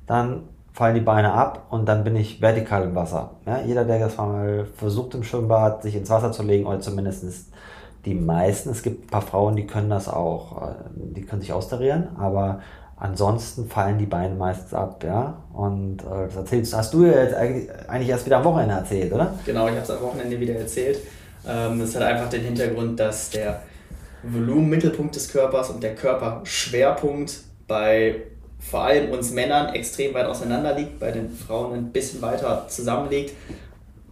Speaker 1: dann fallen die Beine ab und dann bin ich vertikal im Wasser. Ja? Jeder, der das mal versucht im Schwimmbad, sich ins Wasser zu legen, oder zumindest die meisten, es gibt ein paar Frauen, die können das auch, äh, die können sich austarieren, aber Ansonsten fallen die Beine meistens ab, ja. Und äh, das erzählst, hast du ja jetzt eigentlich, erst wieder am Wochenende erzählt, oder?
Speaker 2: Genau, ich habe es am Wochenende wieder erzählt. Ähm, das hat einfach den Hintergrund, dass der Volumenmittelpunkt des Körpers und der Körperschwerpunkt bei vor allem uns Männern extrem weit auseinander liegt, bei den Frauen ein bisschen weiter zusammenliegt.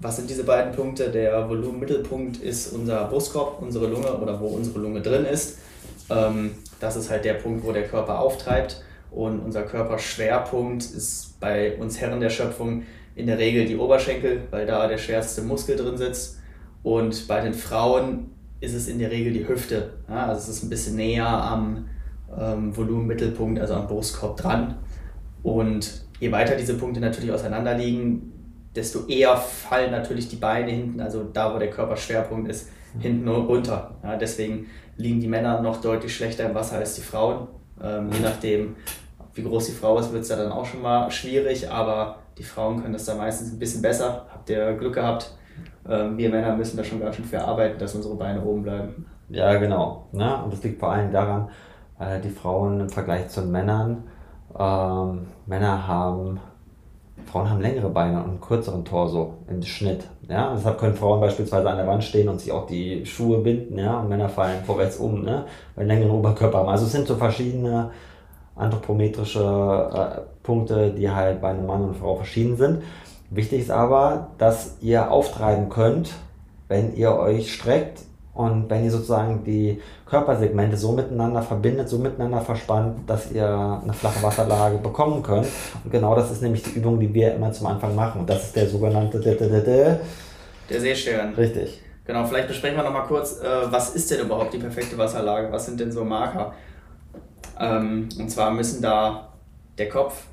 Speaker 2: Was sind diese beiden Punkte? Der Volumenmittelpunkt ist unser Brustkorb, unsere Lunge oder wo unsere Lunge drin ist. Ähm, das ist halt der Punkt, wo der Körper auftreibt. Und unser Körperschwerpunkt ist bei uns Herren der Schöpfung in der Regel die Oberschenkel, weil da der schwerste Muskel drin sitzt. Und bei den Frauen ist es in der Regel die Hüfte. Ja, also es ist ein bisschen näher am ähm, Volumenmittelpunkt, also am Brustkorb dran. Und je weiter diese Punkte natürlich auseinander liegen, desto eher fallen natürlich die Beine hinten, also da, wo der Körperschwerpunkt ist, hinten runter. Ja, deswegen liegen die Männer noch deutlich schlechter im Wasser als die Frauen. Ähm, je nachdem, wie groß die Frau ist, wird es ja dann auch schon mal schwierig, aber die Frauen können das da meistens ein bisschen besser. Habt ihr Glück gehabt? Ähm, wir Männer müssen da schon ganz schön für arbeiten, dass unsere Beine oben bleiben.
Speaker 1: Ja, genau. Ne? Und das liegt vor allem daran, weil die Frauen im Vergleich zu Männern, ähm, Männer haben Frauen haben längere Beine und einen kürzeren Torso im Schnitt. Ja? deshalb können Frauen beispielsweise an der Wand stehen und sich auch die Schuhe binden, ja? und Männer fallen vorwärts um, ne? weil längeren Oberkörper haben. Also es sind so verschiedene anthropometrische äh, Punkte, die halt bei einem Mann und Frau verschieden sind. Wichtig ist aber, dass ihr auftreiben könnt, wenn ihr euch streckt und wenn ihr sozusagen die Körpersegmente so miteinander verbindet, so miteinander verspannt, dass ihr eine flache Wasserlage bekommen könnt. Und genau das ist nämlich die Übung, die wir immer zum Anfang machen. Und das ist der sogenannte
Speaker 2: der Seestern.
Speaker 1: Richtig.
Speaker 2: Genau, vielleicht besprechen wir nochmal kurz, äh, was ist denn überhaupt die perfekte Wasserlage? Was sind denn so Marker? Ähm, und zwar müssen da der Kopf,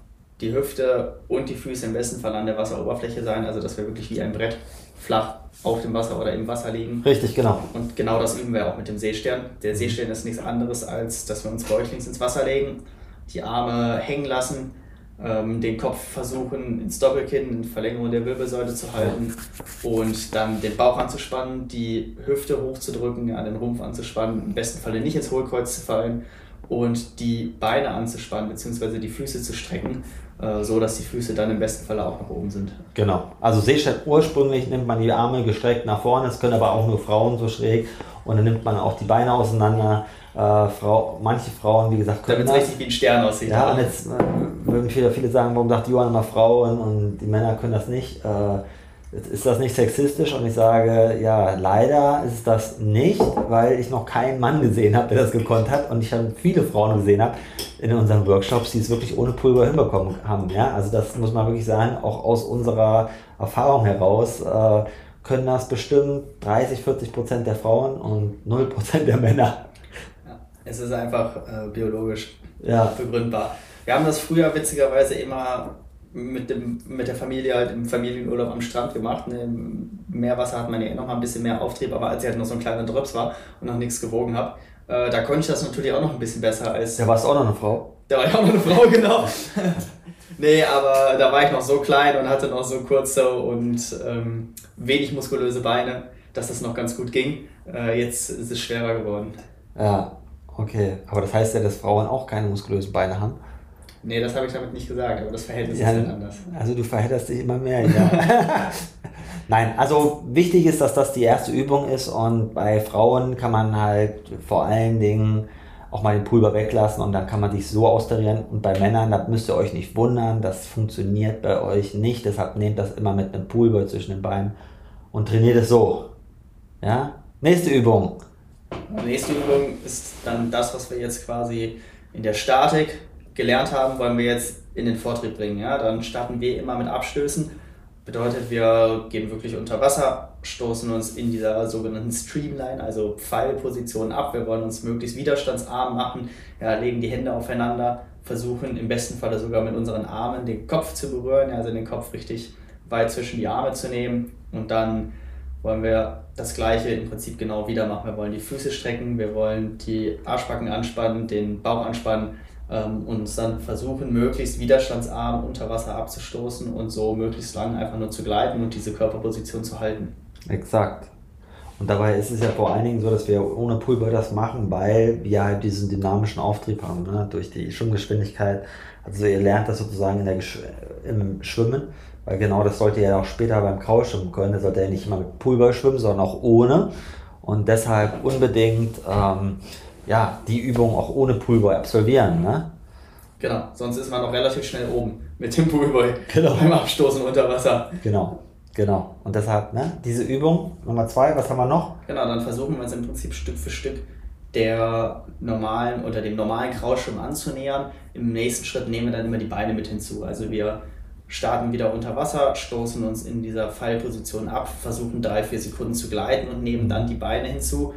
Speaker 2: die Hüfte und die Füße im besten Fall an der Wasseroberfläche sein, also dass wir wirklich wie ein Brett flach auf dem Wasser oder im Wasser liegen.
Speaker 1: Richtig, genau.
Speaker 2: Und genau das üben wir auch mit dem Seestern. Der Seestern ist nichts anderes, als dass wir uns bäuchlings ins Wasser legen, die Arme hängen lassen, ähm, den Kopf versuchen ins Doppelkinn, in Verlängerung der Wirbelsäule zu halten und dann den Bauch anzuspannen, die Hüfte hochzudrücken, ja, den Rumpf anzuspannen, im besten Falle nicht ins Hohlkreuz zu fallen und die Beine anzuspannen bzw. die Füße zu strecken so dass die Füße dann im besten Fall auch nach oben sind.
Speaker 1: Genau. Also Seestern ursprünglich nimmt man die Arme gestreckt nach vorne, es können aber auch nur Frauen so schräg und dann nimmt man auch die Beine auseinander. Äh, Frau, manche Frauen, wie gesagt,
Speaker 2: können Damit es richtig wie ein Stern aussieht.
Speaker 1: Ja, und jetzt äh, würden viele, viele sagen, warum sagt Johann immer Frauen und die Männer können das nicht. Äh, ist das nicht sexistisch? Und ich sage, ja, leider ist das nicht, weil ich noch keinen Mann gesehen habe, der das gekonnt hat. Und ich habe viele Frauen gesehen habe in unseren Workshops, die es wirklich ohne Pulver hinbekommen haben. Ja? Also das muss man wirklich sagen, auch aus unserer Erfahrung heraus äh, können das bestimmt 30, 40 Prozent der Frauen und 0 Prozent der Männer.
Speaker 2: Ja, es ist einfach äh, biologisch ja. begründbar. Wir haben das früher witzigerweise immer mit, dem, mit der Familie halt im Familienurlaub am Strand gemacht. Ne? Im Meerwasser hat man ja eh noch mal ein bisschen mehr Auftrieb, aber als ich halt noch so ein kleiner Drops war und noch nichts gewogen habe, äh, da konnte ich das natürlich auch noch ein bisschen besser als.
Speaker 1: Da warst du auch noch eine Frau?
Speaker 2: Da war ich auch noch eine Frau, genau. nee, aber da war ich noch so klein und hatte noch so kurze und ähm, wenig muskulöse Beine, dass das noch ganz gut ging. Äh, jetzt ist es schwerer geworden.
Speaker 1: Ja, okay. Aber das heißt ja, dass Frauen auch keine muskulösen Beine haben?
Speaker 2: Nee, das habe ich damit nicht gesagt, aber das Verhältnis ja, ist dann anders.
Speaker 1: Also du verhältst dich immer mehr, ja. Nein, also wichtig ist, dass das die erste Übung ist und bei Frauen kann man halt vor allen Dingen auch mal den Pulver weglassen und dann kann man sich so austarieren. Und bei Männern, das müsst ihr euch nicht wundern, das funktioniert bei euch nicht. Deshalb nehmt das immer mit einem Pulver zwischen den Beinen und trainiert es so. Ja? Nächste Übung.
Speaker 2: Die nächste Übung ist dann das, was wir jetzt quasi in der Statik gelernt haben, wollen wir jetzt in den Vortrieb bringen. Ja? Dann starten wir immer mit Abstößen. Bedeutet, wir gehen wirklich unter Wasser, stoßen uns in dieser sogenannten Streamline, also Pfeilposition ab. Wir wollen uns möglichst widerstandsarm machen, ja, legen die Hände aufeinander, versuchen im besten Falle sogar mit unseren Armen den Kopf zu berühren, also den Kopf richtig weit zwischen die Arme zu nehmen und dann wollen wir das gleiche im Prinzip genau wieder machen. Wir wollen die Füße strecken, wir wollen die Arschbacken anspannen, den Bauch anspannen ähm, und dann versuchen, möglichst widerstandsarm unter Wasser abzustoßen und so möglichst lang einfach nur zu gleiten und diese Körperposition zu halten.
Speaker 1: Exakt. Und dabei ist es ja vor allen Dingen so, dass wir ohne Pulver das machen, weil wir halt diesen dynamischen Auftrieb haben, ne? durch die Schwimmgeschwindigkeit. Also ihr lernt das sozusagen Gesch im Schwimmen, weil genau das sollt ihr ja auch später beim Kraulschwimmen können. Da sollt ihr ja nicht immer mit Pulver schwimmen, sondern auch ohne. Und deshalb unbedingt ähm, ja, die Übung auch ohne Pulver absolvieren. Ne?
Speaker 2: Genau, sonst ist man auch relativ schnell oben mit dem Pulver genau. beim Abstoßen unter Wasser.
Speaker 1: Genau. Genau. Und deshalb, ne, diese Übung, Nummer zwei, was haben wir noch?
Speaker 2: Genau, dann versuchen wir uns im Prinzip Stück für Stück der normalen oder dem normalen Kraulschwimmen anzunähern. Im nächsten Schritt nehmen wir dann immer die Beine mit hinzu. Also wir starten wieder unter Wasser, stoßen uns in dieser Pfeilposition ab, versuchen drei, vier Sekunden zu gleiten und nehmen dann die Beine hinzu.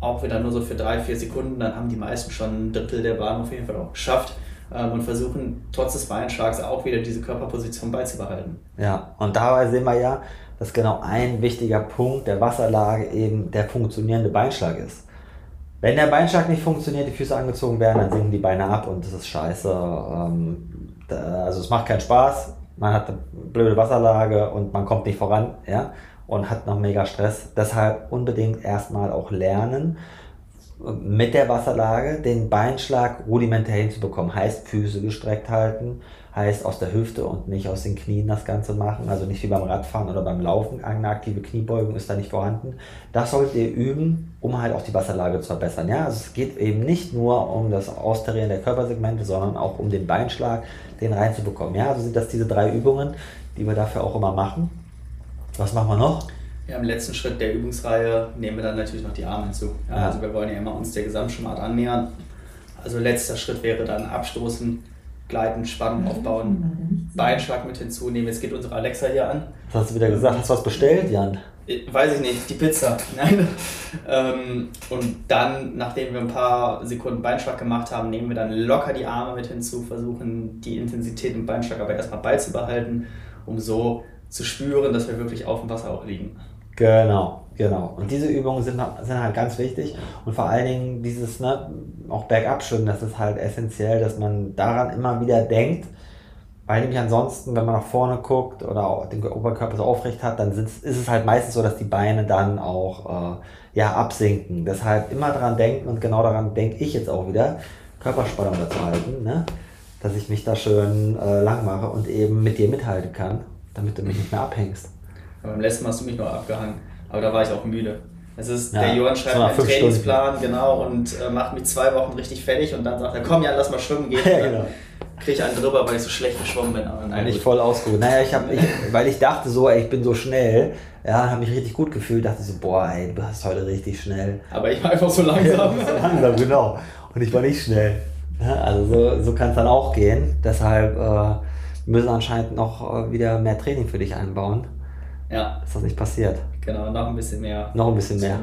Speaker 2: Auch wieder nur so für drei, vier Sekunden, dann haben die meisten schon ein Drittel der Bahn auf jeden Fall auch geschafft ähm, und versuchen trotz des Beinschlags auch wieder diese Körperposition beizubehalten.
Speaker 1: Ja, und dabei sehen wir ja, dass genau ein wichtiger Punkt der Wasserlage eben der funktionierende Beinschlag ist. Wenn der Beinschlag nicht funktioniert, die Füße angezogen werden, dann sinken die Beine ab und das ist scheiße. Ähm, also es macht keinen Spaß, man hat eine blöde Wasserlage und man kommt nicht voran, ja, und hat noch mega Stress. Deshalb unbedingt erstmal auch lernen, mit der Wasserlage den Beinschlag rudimentär hinzubekommen. Heißt Füße gestreckt halten, heißt aus der Hüfte und nicht aus den Knien das Ganze machen. Also nicht wie beim Radfahren oder beim Laufen. Eine aktive Kniebeugung ist da nicht vorhanden. Das solltet ihr üben, um halt auch die Wasserlage zu verbessern. Ja, also es geht eben nicht nur um das Austarieren der Körpersegmente, sondern auch um den Beinschlag, den reinzubekommen. Ja, also sind das diese drei Übungen, die wir dafür auch immer machen. Was machen wir noch?
Speaker 2: Ja, im letzten Schritt der Übungsreihe nehmen wir dann natürlich noch die Arme hinzu. Ja, ja. Also wir wollen ja immer uns der Gesamtschwimmmart annähern. Also letzter Schritt wäre dann abstoßen, gleiten, Spannung aufbauen, Beinschlag mit hinzunehmen. Jetzt geht unsere Alexa hier an.
Speaker 1: Was hast du wieder gesagt? Hast du was bestellt, Jan?
Speaker 2: Äh, weiß ich nicht, die Pizza. Nein. Ähm, und dann, nachdem wir ein paar Sekunden Beinschlag gemacht haben, nehmen wir dann locker die Arme mit hinzu, versuchen die Intensität im Beinschlag aber erstmal beizubehalten, um so zu spüren, dass wir wirklich auf dem Wasser auch liegen.
Speaker 1: Genau, genau. Und diese Übungen sind, sind halt ganz wichtig. Und vor allen Dingen dieses, ne, auch bergab schwimmen, das ist halt essentiell, dass man daran immer wieder denkt. Weil nämlich ansonsten, wenn man nach vorne guckt oder den Oberkörper so aufrecht hat, dann ist es halt meistens so, dass die Beine dann auch äh, ja, absinken. Deshalb immer daran denken und genau daran denke ich jetzt auch wieder, Körperspannung dazu halten, ne? dass ich mich da schön äh, lang mache und eben mit dir mithalten kann, damit du mich nicht mehr abhängst.
Speaker 2: Beim letzten Mal hast du mich noch abgehangen. Aber da war ich auch müde. Es ist, ja, der Johann schreibt einen Trainingsplan, Stunden. genau, und äh, macht mich zwei Wochen richtig fertig und dann sagt er, komm ja, lass mal schwimmen gehen. ja, genau. Kriege ich einen drüber, weil ich so schlecht geschwommen bin. Aber
Speaker 1: nein, ich voll ausgeruht. Naja, ich habe, ich, weil ich dachte so, ey, ich bin so schnell, ja, habe mich richtig gut gefühlt, dachte so, boah, ey, du bist heute richtig schnell.
Speaker 2: Aber ich war einfach so langsam.
Speaker 1: so langsam, genau. Und ich war nicht schnell. Ja, also so, so kann es dann auch gehen. Deshalb äh, müssen anscheinend noch äh, wieder mehr Training für dich einbauen. Ja. Ist das nicht passiert?
Speaker 2: Genau, noch ein bisschen mehr.
Speaker 1: Noch ein bisschen mehr.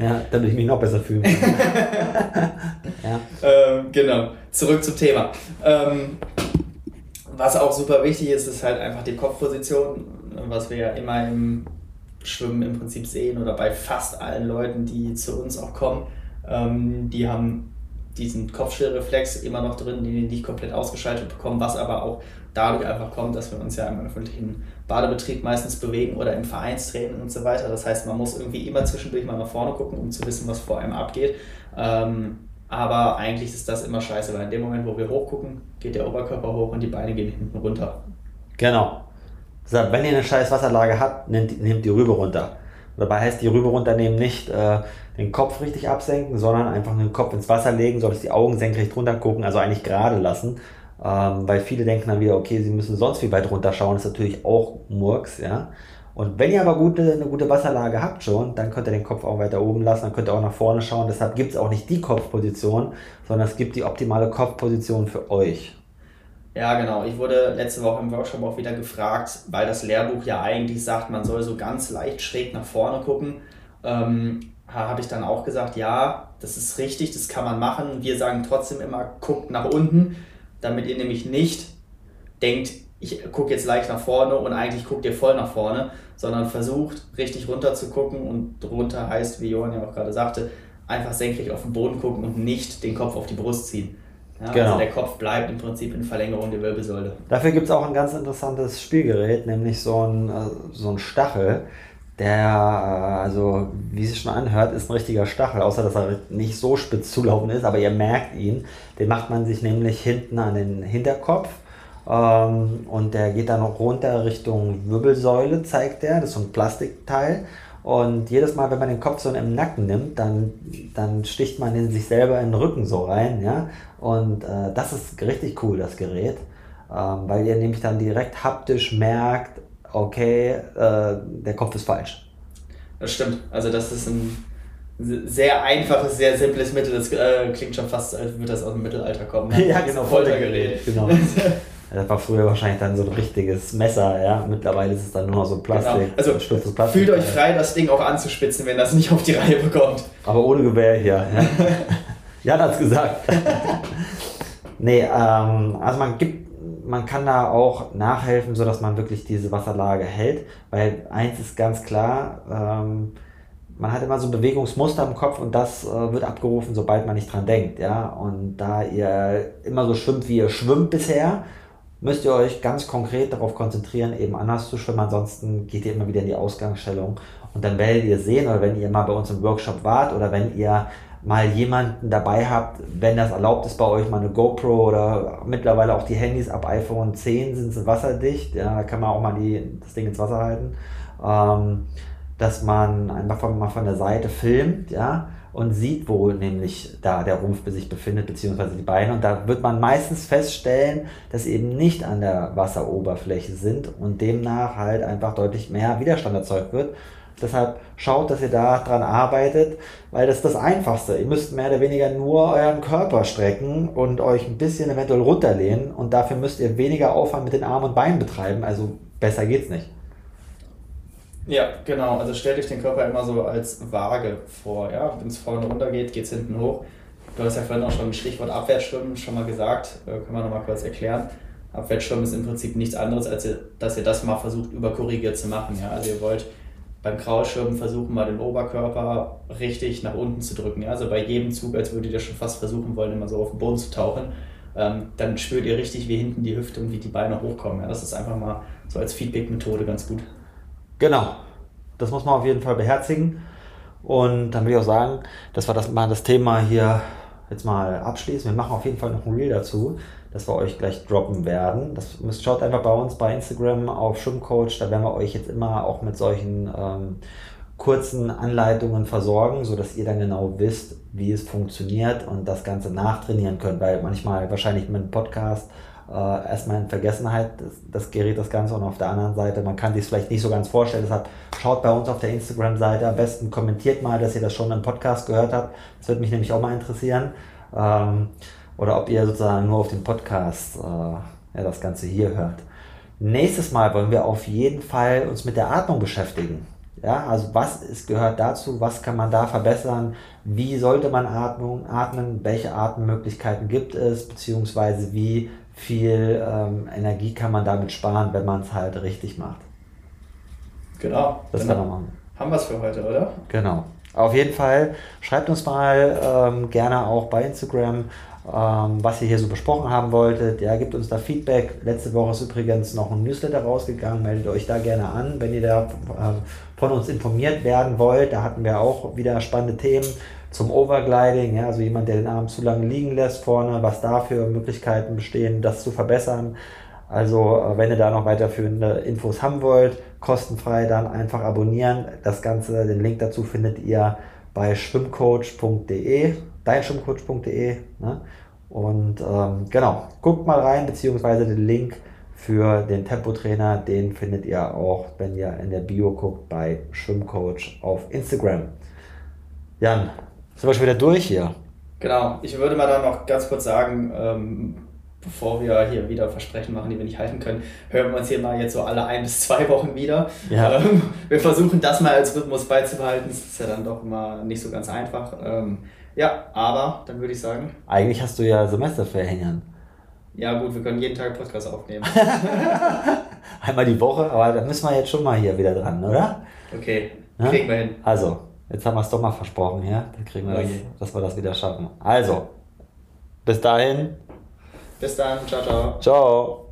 Speaker 1: Ja, damit ich mich noch besser fühle.
Speaker 2: ja. Ähm, genau, zurück zum Thema. Ähm, was auch super wichtig ist, ist halt einfach die Kopfposition, was wir ja immer im Schwimmen im Prinzip sehen oder bei fast allen Leuten, die zu uns auch kommen. Ähm, die haben diesen Kopfschirreflex immer noch drin, den die nicht komplett ausgeschaltet bekommen, was aber auch dadurch einfach kommt, dass wir uns ja im öffentlichen Badebetrieb meistens bewegen oder im Vereinstraining und so weiter. Das heißt, man muss irgendwie immer zwischendurch mal nach vorne gucken, um zu wissen, was vor einem abgeht. Ähm, aber eigentlich ist das immer scheiße, weil in dem Moment, wo wir hochgucken, geht der Oberkörper hoch und die Beine gehen hinten runter.
Speaker 1: Genau. Wenn ihr eine scheiß Wasserlage habt, nehmt, nehmt die Rübe runter. Dabei heißt die Rübe runternehmen nicht äh, den Kopf richtig absenken, sondern einfach den Kopf ins Wasser legen, sodass die Augen senkrecht runter gucken, also eigentlich gerade lassen. Ähm, weil viele denken dann wieder, okay, sie müssen sonst wie weit runterschauen, das ist natürlich auch Murks, ja. Und wenn ihr aber gute, eine gute Wasserlage habt schon, dann könnt ihr den Kopf auch weiter oben lassen, dann könnt ihr auch nach vorne schauen. Deshalb gibt es auch nicht die Kopfposition, sondern es gibt die optimale Kopfposition für euch.
Speaker 2: Ja, genau. Ich wurde letzte Woche im Workshop auch wieder gefragt, weil das Lehrbuch ja eigentlich sagt, man soll so ganz leicht schräg nach vorne gucken. Ähm, habe ich dann auch gesagt, ja, das ist richtig, das kann man machen. Wir sagen trotzdem immer, guckt nach unten, damit ihr nämlich nicht denkt, ich gucke jetzt leicht nach vorne und eigentlich guckt ihr voll nach vorne, sondern versucht richtig runter zu gucken und runter heißt, wie Johann ja auch gerade sagte, einfach senkrecht auf den Boden gucken und nicht den Kopf auf die Brust ziehen. Ja, also genau. Also der Kopf bleibt im Prinzip in Verlängerung der Wirbelsäule.
Speaker 1: Dafür gibt es auch ein ganz interessantes Spielgerät, nämlich so ein, äh, so ein Stachel. Der, äh, also wie es schon anhört, ist ein richtiger Stachel, außer dass er nicht so spitz zulaufen ist, aber ihr merkt ihn. Den macht man sich nämlich hinten an den Hinterkopf ähm, und der geht dann noch runter Richtung Wirbelsäule, zeigt der. Das ist so ein Plastikteil. Und jedes Mal, wenn man den Kopf so im Nacken nimmt, dann, dann sticht man in sich selber in den Rücken so rein. Ja? Und äh, das ist richtig cool, das Gerät. Ähm, weil ihr nämlich dann direkt haptisch merkt, okay, äh, der Kopf ist falsch.
Speaker 2: Das stimmt. Also das ist ein sehr einfaches, sehr simples Mittel. Das äh, klingt schon fast, als würde das aus dem Mittelalter kommen.
Speaker 1: Ja, genau, Foltergerät. Genau. Das war früher wahrscheinlich dann so ein richtiges Messer, ja. Mittlerweile ist es dann nur noch so Plastik. Genau.
Speaker 2: Also Plastik fühlt euch frei, das Ding auch anzuspitzen, wenn das nicht auf die Reihe bekommt.
Speaker 1: Aber ohne Gewehr hier. Ja. Jan hat's gesagt. nee, ähm, also man gibt, man kann da auch nachhelfen, sodass man wirklich diese Wasserlage hält. Weil eins ist ganz klar, ähm, man hat immer so ein Bewegungsmuster im Kopf und das äh, wird abgerufen, sobald man nicht dran denkt, ja. Und da ihr immer so schwimmt, wie ihr schwimmt bisher, müsst ihr euch ganz konkret darauf konzentrieren, eben anders zu schwimmen. Ansonsten geht ihr immer wieder in die Ausgangsstellung. Und dann werdet ihr sehen, oder wenn ihr mal bei uns im Workshop wart, oder wenn ihr mal jemanden dabei habt, wenn das erlaubt ist bei euch, mal eine GoPro oder mittlerweile auch die Handys ab iPhone 10 sind sie wasserdicht. Ja, da kann man auch mal die, das Ding ins Wasser halten. Ähm, dass man einfach von, mal von der Seite filmt, ja, und sieht, wo nämlich da der Rumpf sich befindet, beziehungsweise die Beine. Und da wird man meistens feststellen, dass sie eben nicht an der Wasseroberfläche sind und demnach halt einfach deutlich mehr Widerstand erzeugt wird. Deshalb schaut, dass ihr da dran arbeitet, weil das ist das Einfachste. Ihr müsst mehr oder weniger nur euren Körper strecken und euch ein bisschen eventuell runterlehnen und dafür müsst ihr weniger Aufwand mit den Armen und Beinen betreiben. Also besser geht's nicht.
Speaker 2: Ja, genau. Also stellt euch den Körper immer so als Waage vor. Ja? Wenn es vorne runter geht, geht es hinten hoch. Du hast ja vorhin auch schon ein Stichwort Abwärtsschwimmen schon mal gesagt. Äh, können wir nochmal kurz erklären. Abwärtsschwimmen ist im Prinzip nichts anderes, als ihr, dass ihr das mal versucht überkorrigiert zu machen. Ja? Also ihr wollt beim Kraulschwimmen versuchen, mal den Oberkörper richtig nach unten zu drücken. Ja? Also bei jedem Zug, als würdet ihr schon fast versuchen wollen, immer so auf den Boden zu tauchen. Ähm, dann spürt ihr richtig, wie hinten die Hüfte und wie die Beine hochkommen. Ja? Das ist einfach mal so als Feedback-Methode ganz gut.
Speaker 1: Genau. Das muss man auf jeden Fall beherzigen. Und dann will ich auch sagen, dass wir das mal das Thema hier jetzt mal abschließen. Wir machen auf jeden Fall noch ein Reel dazu, das wir euch gleich droppen werden. Das müsst, schaut einfach bei uns bei Instagram auf Schwimmcoach. Da werden wir euch jetzt immer auch mit solchen ähm, kurzen Anleitungen versorgen, sodass ihr dann genau wisst, wie es funktioniert und das Ganze nachtrainieren könnt. Weil manchmal wahrscheinlich mit einem Podcast äh, erstmal in Vergessenheit das, das, gerät das Ganze. Und auf der anderen Seite, man kann sich vielleicht nicht so ganz vorstellen, deshalb schaut bei uns auf der Instagram-Seite, am besten kommentiert mal, dass ihr das schon im Podcast gehört habt, das würde mich nämlich auch mal interessieren, ähm, oder ob ihr sozusagen nur auf dem Podcast äh, ja, das Ganze hier hört. Nächstes Mal wollen wir auf jeden Fall uns mit der Atmung beschäftigen. Ja, also was ist, gehört dazu, was kann man da verbessern, wie sollte man Atmung, atmen, welche Atemmöglichkeiten gibt es, beziehungsweise wie viel ähm, Energie kann man damit sparen, wenn man es halt richtig macht.
Speaker 2: Genau. Das kann man machen. Haben wir es für heute, oder?
Speaker 1: Genau. Auf jeden Fall schreibt uns mal ähm, gerne auch bei Instagram, was ihr hier so besprochen haben wolltet. Ja, gebt uns da Feedback. Letzte Woche ist übrigens noch ein Newsletter rausgegangen. Meldet euch da gerne an, wenn ihr da äh, von uns informiert werden wollt. Da hatten wir auch wieder spannende Themen zum Overgliding, ja, also jemand, der den Arm zu lange liegen lässt vorne, was da für Möglichkeiten bestehen, das zu verbessern. Also, äh, wenn ihr da noch weiterführende Infos haben wollt, kostenfrei dann einfach abonnieren. Das Ganze, den Link dazu findet ihr bei schwimmcoach.de, deinschwimmcoach.de. Ne? Und ähm, genau, guckt mal rein, beziehungsweise den Link für den Tempotrainer, den findet ihr auch, wenn ihr in der Bio guckt, bei Schwimmcoach auf Instagram. Jan, sind wir schon wieder durch hier?
Speaker 2: Genau, ich würde mal dann noch ganz kurz sagen, ähm, bevor wir hier wieder Versprechen machen, die wir nicht halten können, hören wir uns hier mal jetzt so alle ein bis zwei Wochen wieder. Ja. Ähm, wir versuchen das mal als Rhythmus beizubehalten. Das ist ja dann doch immer nicht so ganz einfach. Ähm, ja, aber dann würde ich sagen.
Speaker 1: Eigentlich hast du ja Semesterferien.
Speaker 2: Ja, gut, wir können jeden Tag Podcast aufnehmen.
Speaker 1: Einmal die Woche, aber da müssen wir jetzt schon mal hier wieder dran, oder?
Speaker 2: Okay, kriegen wir hin.
Speaker 1: Also, jetzt haben wir es doch mal versprochen, ja? Dann kriegen wir okay. das, dass wir das wieder schaffen. Also, bis dahin.
Speaker 2: Bis dann, ciao, ciao.
Speaker 1: Ciao.